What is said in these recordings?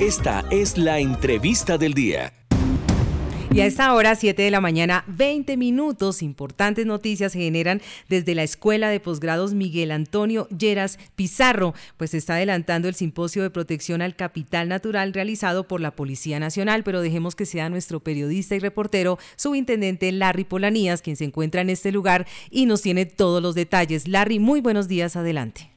Esta es la entrevista del día. Y a esta hora, 7 de la mañana, 20 minutos, importantes noticias se generan desde la Escuela de Posgrados Miguel Antonio Lleras Pizarro, pues está adelantando el simposio de protección al capital natural realizado por la Policía Nacional, pero dejemos que sea nuestro periodista y reportero, subintendente Larry Polanías, quien se encuentra en este lugar y nos tiene todos los detalles. Larry, muy buenos días, adelante.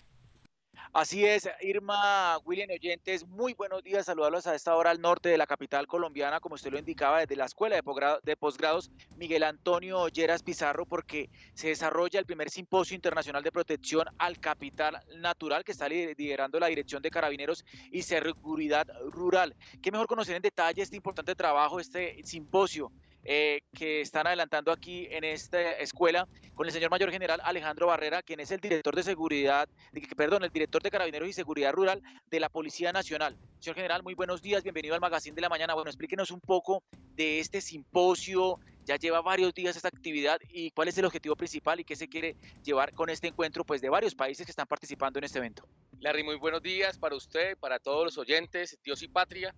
Así es, Irma, William Oyentes, muy buenos días, saludarlos a esta hora al norte de la capital colombiana, como usted lo indicaba, desde la Escuela de Posgrados Miguel Antonio Lleras Pizarro, porque se desarrolla el primer simposio internacional de protección al capital natural que está liderando la Dirección de Carabineros y Seguridad Rural. Qué mejor conocer en detalle este importante trabajo, este simposio eh, que están adelantando aquí en esta escuela con el señor mayor general Alejandro Barrera, quien es el director de seguridad, perdón, el director de Carabineros y Seguridad Rural de la Policía Nacional. Señor general, muy buenos días, bienvenido al Magazine de la Mañana. Bueno, explíquenos un poco de este simposio, ya lleva varios días esta actividad y cuál es el objetivo principal y qué se quiere llevar con este encuentro pues de varios países que están participando en este evento. Larry, muy buenos días para usted, para todos los oyentes, Dios y Patria.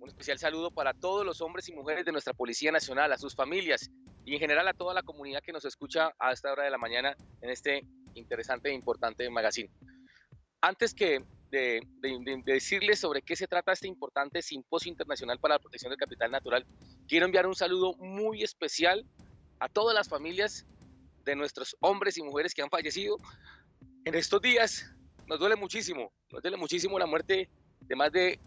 Un especial saludo para todos los hombres y mujeres de nuestra Policía Nacional, a sus familias y en general a toda la comunidad que nos escucha a esta hora de la mañana en este interesante e importante magazine. Antes que de, decirles sobre qué se trata este importante simposio internacional para la protección del capital natural, quiero enviar un saludo muy especial a todas las familias de nuestros hombres y mujeres que han fallecido en estos días. Nos duele muchísimo, nos duele muchísimo la muerte de más de,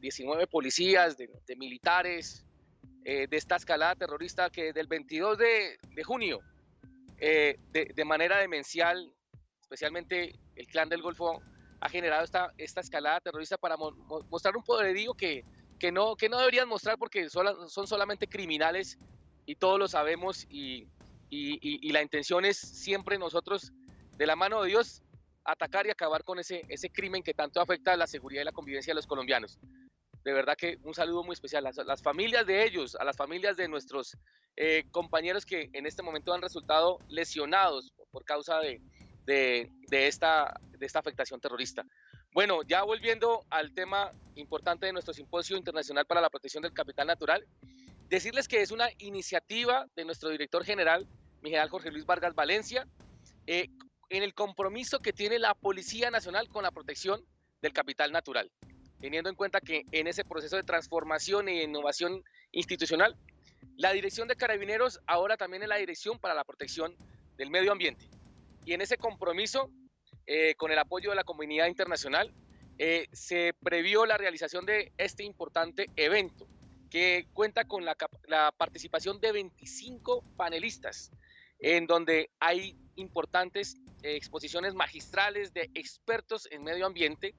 19 policías, de, militares, eh, de esta escalada terrorista que desde el 22 de, junio, eh, de, manera demencial, especialmente el clan del Golfo, ha generado esta, esta escalada terrorista para mostrar un poderío que, que, no, que no deberían mostrar porque son solamente criminales y todos lo sabemos y, y la intención es siempre nosotros, de la mano de Dios, atacar y acabar con ese, ese crimen que tanto afecta a la seguridad y la convivencia de los colombianos. De verdad que un saludo muy especial a las familias de ellos, a las familias de nuestros eh, compañeros que en este momento han resultado lesionados por causa de, de, esta, de esta afectación terrorista. Bueno, ya volviendo al tema importante de nuestro Simposio Internacional para la Protección del Capital Natural, decirles que es una iniciativa de nuestro director general, mi general Jorge Luis Vargas Valencia, eh, en el compromiso que tiene la Policía Nacional con la protección del capital natural, teniendo en cuenta que en ese proceso de transformación e innovación institucional, la Dirección de Carabineros ahora también es la Dirección para la Protección del Medio Ambiente. Y en ese compromiso, eh, con el apoyo de la comunidad internacional, eh, se previó la realización de este importante evento, que cuenta con la, la participación de 25 panelistas, en donde hay importantes exposiciones magistrales de expertos en medio ambiente.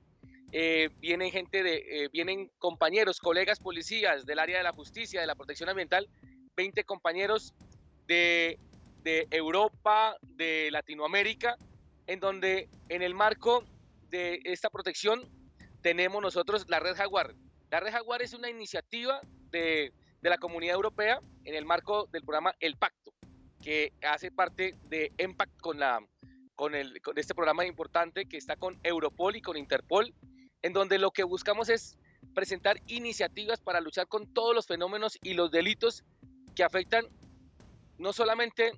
Eh, vienen gente eh, vienen compañeros, colegas policías del área de la justicia, de la protección ambiental, 20 compañeros de, Europa, de Latinoamérica, en donde en el marco de esta protección tenemos nosotros la Red Jaguar. La Red Jaguar es una iniciativa de, la comunidad europea en el marco del programa El Pacto, que hace parte de EMPACT con la con, este programa importante que está con Europol y con Interpol, en donde lo que buscamos es presentar iniciativas para luchar con todos los fenómenos y los delitos que afectan no solamente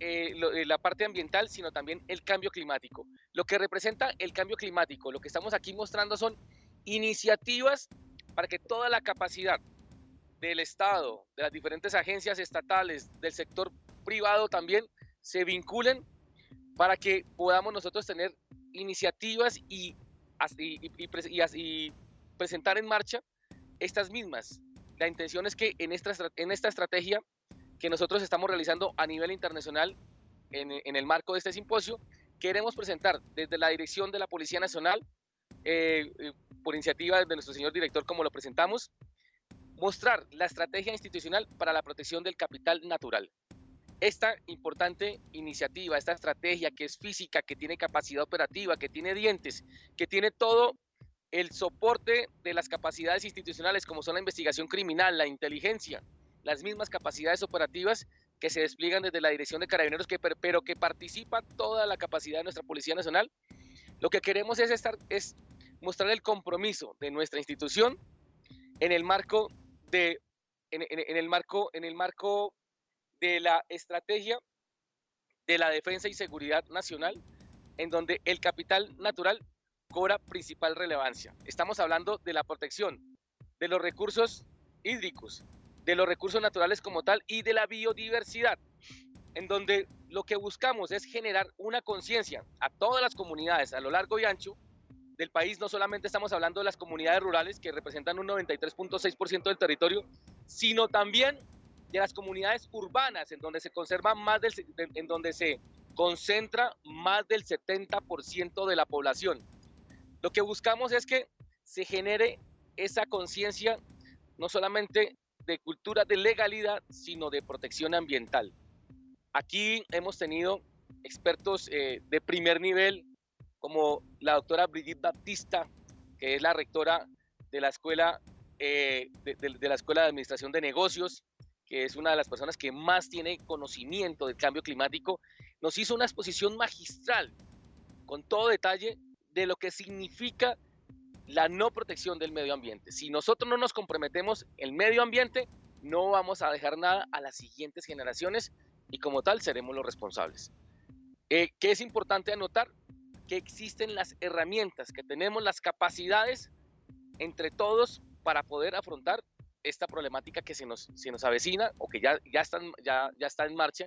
eh, eh, la parte ambiental, sino también el cambio climático. Lo que representa el cambio climático, lo que estamos aquí mostrando son iniciativas para que toda la capacidad del Estado, de las diferentes agencias estatales, del sector privado también, se vinculen para que podamos nosotros tener iniciativas y, presentar en marcha estas mismas. La intención es que en esta, estrategia que nosotros estamos realizando a nivel internacional en, en el marco de este simposio, queremos presentar desde la dirección de la Policía Nacional, eh, eh, por iniciativa de nuestro señor director como lo presentamos, mostrar la estrategia institucional para la protección del capital natural esta importante iniciativa, esta estrategia que es física, que tiene capacidad operativa, que tiene dientes, que tiene todo el soporte de las capacidades institucionales como son la investigación criminal, la inteligencia, las mismas capacidades operativas que se despliegan desde la Dirección de Carabineros, que, pero que participa toda la capacidad de nuestra Policía Nacional. Lo que queremos es, mostrar el compromiso de nuestra institución en el marco de, en, el marco, en el marco de la estrategia de la defensa y seguridad nacional, en donde el capital natural cobra principal relevancia. Estamos hablando de la protección de los recursos hídricos, de los recursos naturales como tal y de la biodiversidad, en donde lo que buscamos es generar una conciencia a todas las comunidades a lo largo y ancho del país. No solamente estamos hablando de las comunidades rurales que representan un 93.6% del territorio, sino también de las comunidades urbanas en donde se conserva más del, en donde se concentra más del 70% de la población. Lo que buscamos es que se genere esa conciencia no solamente de cultura de legalidad, sino de protección ambiental. Aquí hemos tenido expertos eh, de primer nivel, como la doctora Brigitte Baptista, que es la rectora de la escuela, eh, de, la escuela de administración de negocios, que es una de las personas que más tiene conocimiento del cambio climático, nos hizo una exposición magistral con todo detalle de lo que significa la no protección del medio ambiente. Si nosotros no nos comprometemos el medio ambiente, no vamos a dejar nada a las siguientes generaciones y como tal seremos los responsables. Eh, que es importante anotar que existen las herramientas, que tenemos las capacidades entre todos para poder afrontar esta problemática que se nos, se nos avecina o que ya, ya, están, ya, ya está en marcha,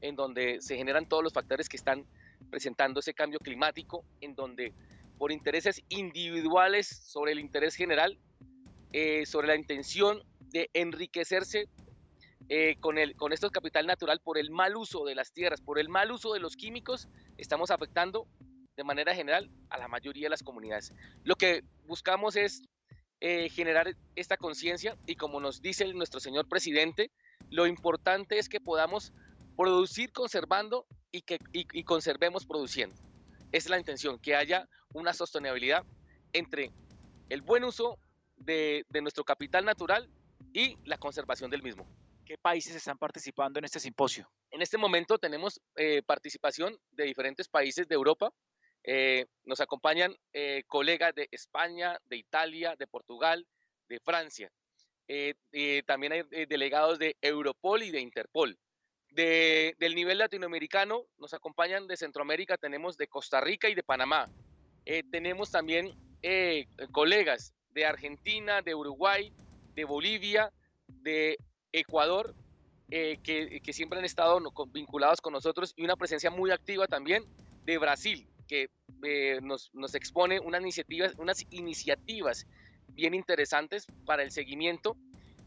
en donde se generan todos los factores que están presentando ese cambio climático, en donde por intereses individuales sobre el interés general, eh, sobre la intención de enriquecerse eh, con, el, con esto capital natural por el mal uso de las tierras, por el mal uso de los químicos, estamos afectando de manera general a la mayoría de las comunidades. Lo que buscamos es eh, generar esta conciencia y como nos dice nuestro señor presidente, lo importante es que podamos producir conservando y que y, conservemos produciendo. Esa es la intención, que haya una sostenibilidad entre el buen uso de, de nuestro capital natural y la conservación del mismo. ¿Qué países están participando en este simposio? En este momento tenemos eh, participación de diferentes países de Europa. Eh, nos acompañan eh, colegas de España, de Italia, de Portugal, de Francia. también hay delegados de Europol y de Interpol. del nivel latinoamericano nos acompañan de Centroamérica, tenemos de Costa Rica y de Panamá. tenemos también colegas de Argentina, de Uruguay, de Bolivia, de Ecuador, eh, que, siempre han estado vinculados con nosotros, y una presencia muy activa también de Brasil, que eh, nos, expone unas iniciativas, unas iniciativas bien interesantes para el seguimiento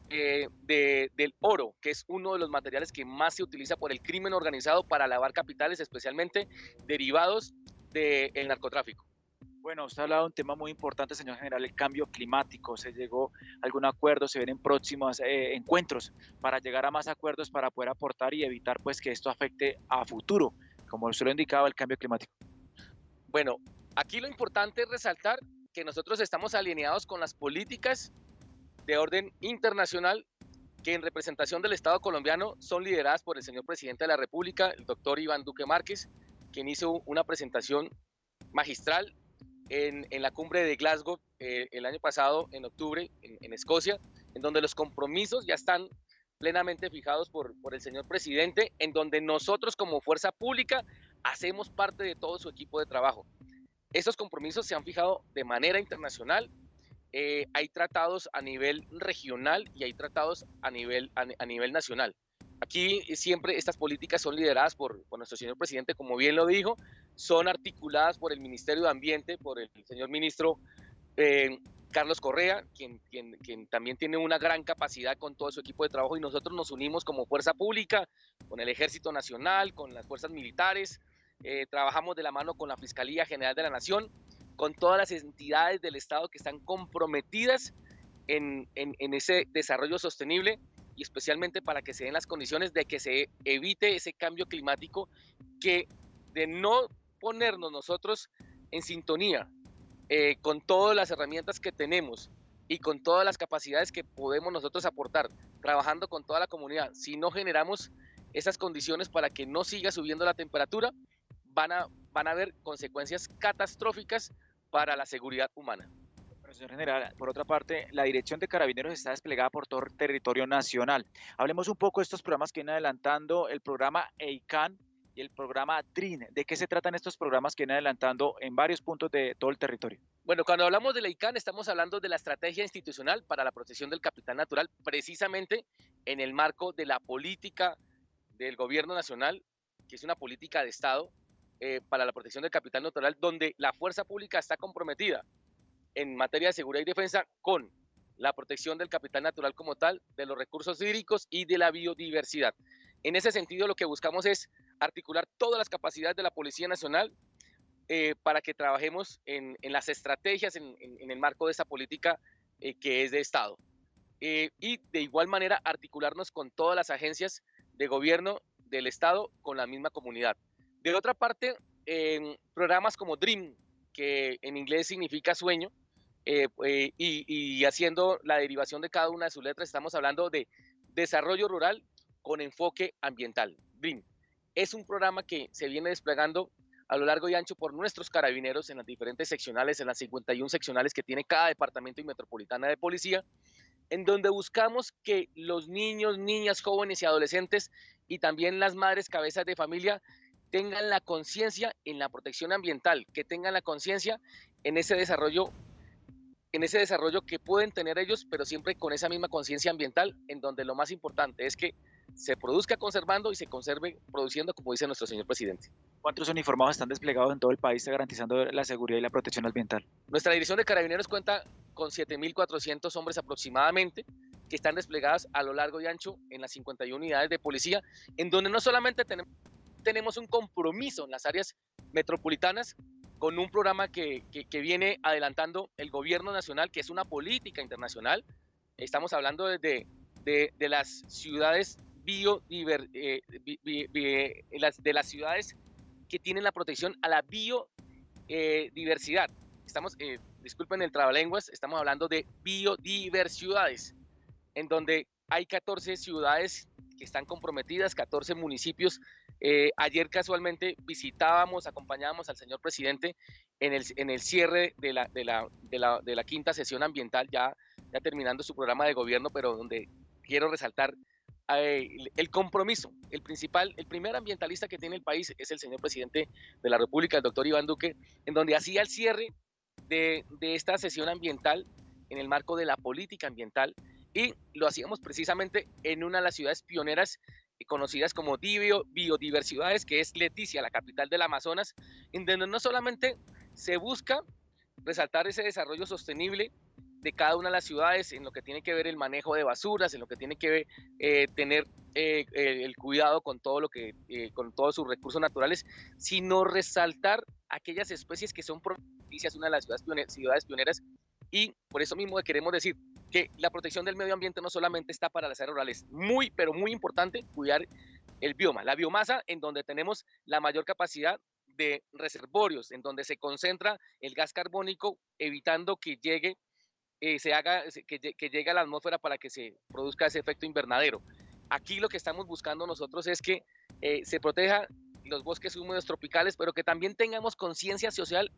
eh, del oro, que es uno de los materiales que más se utiliza por el crimen organizado para lavar capitales, especialmente derivados del narcotráfico. Bueno, usted ha hablado de un tema muy importante, señor general, el cambio climático. ¿Se llegó a algún acuerdo? ¿Se vienen próximos eh, encuentros para llegar a más acuerdos para poder aportar y evitar pues que esto afecte a futuro, como usted lo indicaba, el cambio climático? Bueno, aquí lo importante es resaltar que nosotros estamos alineados con las políticas de orden internacional que en representación del Estado colombiano son lideradas por el señor presidente de la República, el doctor Iván Duque Márquez, quien hizo una presentación magistral en, la cumbre de Glasgow eh, el año pasado, en octubre, en, Escocia, en donde los compromisos ya están plenamente fijados por, por el señor presidente, en donde nosotros como fuerza pública hacemos parte de todo su equipo de trabajo. Estos compromisos se han fijado de manera internacional. Eh, hay tratados a nivel regional y hay tratados a nivel, a, nivel nacional. Aquí siempre estas políticas son lideradas por, por, nuestro señor presidente, como bien lo dijo, son articuladas por el Ministerio de Ambiente, por el señor ministro eh, Carlos Correa, quien, quien, también tiene una gran capacidad con todo su equipo de trabajo y nosotros nos unimos como fuerza pública, con el Ejército Nacional, con las fuerzas militares, eh, trabajamos de la mano con la Fiscalía General de la Nación, con todas las entidades del Estado que están comprometidas en, en ese desarrollo sostenible y especialmente para que se den las condiciones de que se evite ese cambio climático que de no ponernos nosotros en sintonía eh, con todas las herramientas que tenemos y con todas las capacidades que podemos nosotros aportar, trabajando con toda la comunidad, si no generamos esas condiciones para que no siga subiendo la temperatura, van a, van a haber consecuencias catastróficas para la seguridad humana. señor general, por otra parte, la Dirección de Carabineros está desplegada por todo el territorio nacional. Hablemos un poco de estos programas que vienen adelantando, el programa EICAN y el programa DRIN. ¿De qué se tratan estos programas que vienen adelantando en varios puntos de todo el territorio? Bueno, cuando hablamos de la ICANN estamos hablando de la estrategia institucional para la protección del capital natural, precisamente en el marco de la política del gobierno nacional, que es una política de Estado eh, para la protección del capital natural, donde la fuerza pública está comprometida en materia de seguridad y defensa con la protección del capital natural como tal, de los recursos hídricos y de la biodiversidad. En ese sentido, lo que buscamos es articular todas las capacidades de la Policía Nacional eh, para que trabajemos en, las estrategias en, el marco de esa política eh, que es de Estado. Y de igual manera articularnos con todas las agencias de gobierno del Estado con la misma comunidad. De otra parte, programas como DREAM, que en inglés significa sueño, y, y haciendo la derivación de cada una de sus letras, estamos hablando de desarrollo rural con enfoque ambiental. DREAM es un programa que se viene desplegando a lo largo y ancho por nuestros carabineros en las diferentes seccionales, en las 51 seccionales que tiene cada departamento y metropolitana de policía, en donde buscamos que los niños, niñas, jóvenes y adolescentes y también las madres cabezas de familia tengan la conciencia en la protección ambiental, que tengan la conciencia en ese desarrollo en ese desarrollo que pueden tener ellos, pero siempre con esa misma conciencia ambiental, en donde lo más importante es que se produzca conservando y se conserve produciendo, como dice nuestro señor presidente. ¿Cuántos uniformados están desplegados en todo el país garantizando la seguridad y la protección ambiental? Nuestra Dirección de Carabineros cuenta con 7.400 hombres aproximadamente que están desplegados a lo largo y ancho en las 51 unidades de policía, en donde no solamente tenemos un compromiso en las áreas metropolitanas con un programa que, que, viene adelantando el gobierno nacional, que es una política internacional. Estamos hablando de, de, de las ciudades biodiver, eh, las, de las ciudades que tienen la protección a la biodiversidad. Eh, estamos, eh, disculpen el trabalenguas, estamos hablando de biodiversidades, en donde hay 14 ciudades que están comprometidas, 14 municipios. Eh, ayer casualmente visitábamos, acompañábamos al señor presidente en el, cierre de la, quinta sesión ambiental, ya, terminando su programa de gobierno, pero donde quiero resaltar el compromiso, el principal, el primer ambientalista que tiene el país es el señor presidente de la República, el doctor Iván Duque, en donde hacía el cierre de esta sesión ambiental en el marco de la política ambiental y lo hacíamos precisamente en una de las ciudades pioneras conocidas como Divio Biodiversidades, que es Leticia, la capital del Amazonas, en donde no solamente se busca resaltar ese desarrollo sostenible de cada una de las ciudades en lo que tiene que ver el manejo de basuras, en lo que tiene que ver eh, tener eh, el cuidado con todo lo que, eh, con todos sus recursos naturales, sino resaltar aquellas especies que son propicias una de las ciudades, ciudades pioneras y por eso mismo queremos decir que la protección del medio ambiente no solamente está para las áreas rurales, muy, pero muy importante cuidar el bioma, la biomasa en donde tenemos la mayor capacidad de reservorios, en donde se concentra el gas carbónico, evitando que llegue eh, se haga, que, llegue a la atmósfera para que se produzca ese efecto invernadero. Aquí lo que estamos buscando nosotros es que eh, se proteja los bosques húmedos tropicales, pero que también tengamos conciencia social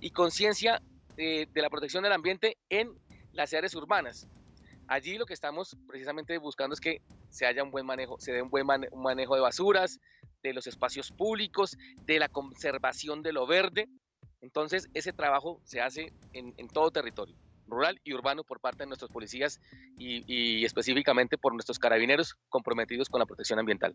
y conciencia eh, de la protección del ambiente en las áreas urbanas. Allí lo que estamos precisamente buscando es que se haya un buen manejo, se dé un buen manejo de basuras, de los espacios públicos, de la conservación de lo verde. Entonces, ese trabajo se hace en todo territorio rural y urbano por parte de nuestros policías y, específicamente por nuestros carabineros comprometidos con la protección ambiental.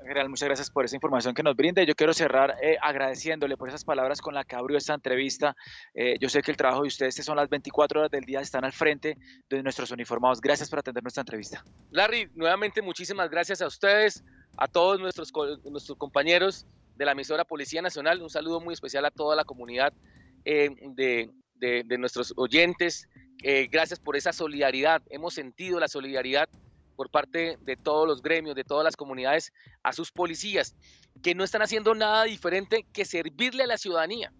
General, muchas gracias por esa información que nos brinda. Yo quiero cerrar eh, agradeciéndole por esas palabras con las que abrió esta entrevista. Eh, yo sé que el trabajo de ustedes son las 24 horas del día, están al frente de nuestros uniformados. Gracias por atender nuestra entrevista. Larry, nuevamente muchísimas gracias a ustedes, a todos nuestros, nuestros compañeros de la emisora Policía Nacional. Un saludo muy especial a toda la comunidad eh, de, de, nuestros oyentes. Gracias por esa solidaridad. Hemos sentido la solidaridad por parte de todos los gremios, de todas las comunidades, a sus policías, que no están haciendo nada diferente que servirle a la ciudadanía.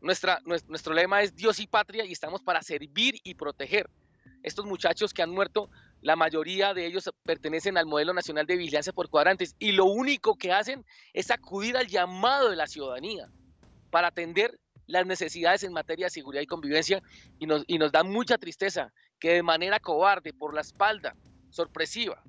Nuestra, nuestro lema es Dios y patria y estamos para servir y proteger. Estos muchachos que han muerto, la mayoría de ellos pertenecen al modelo nacional de vigilancia por cuadrantes y lo único que hacen es acudir al llamado de la ciudadanía para atender las necesidades en materia de seguridad y convivencia y nos, y nos da mucha tristeza que de manera cobarde, por la espalda, sorpresiva,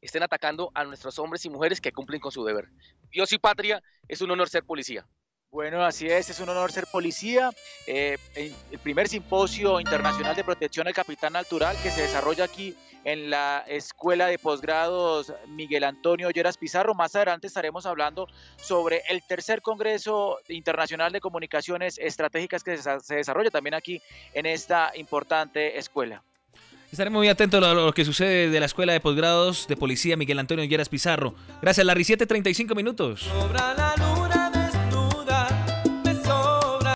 estén atacando a nuestros hombres y mujeres que cumplen con su deber. Dios y patria, es un honor ser policía. Bueno, así es, es un honor ser policía. Eh, el primer simposio internacional de protección al capital natural que se desarrolla aquí en la Escuela de Posgrados Miguel Antonio Lleras Pizarro. Más adelante estaremos hablando sobre el tercer Congreso Internacional de Comunicaciones Estratégicas que se desarrolla también aquí en esta importante escuela. Estaremos muy atentos a lo que sucede de la Escuela de Posgrados de Policía Miguel Antonio Lleras Pizarro. Gracias, Larry. 7.35 minutos.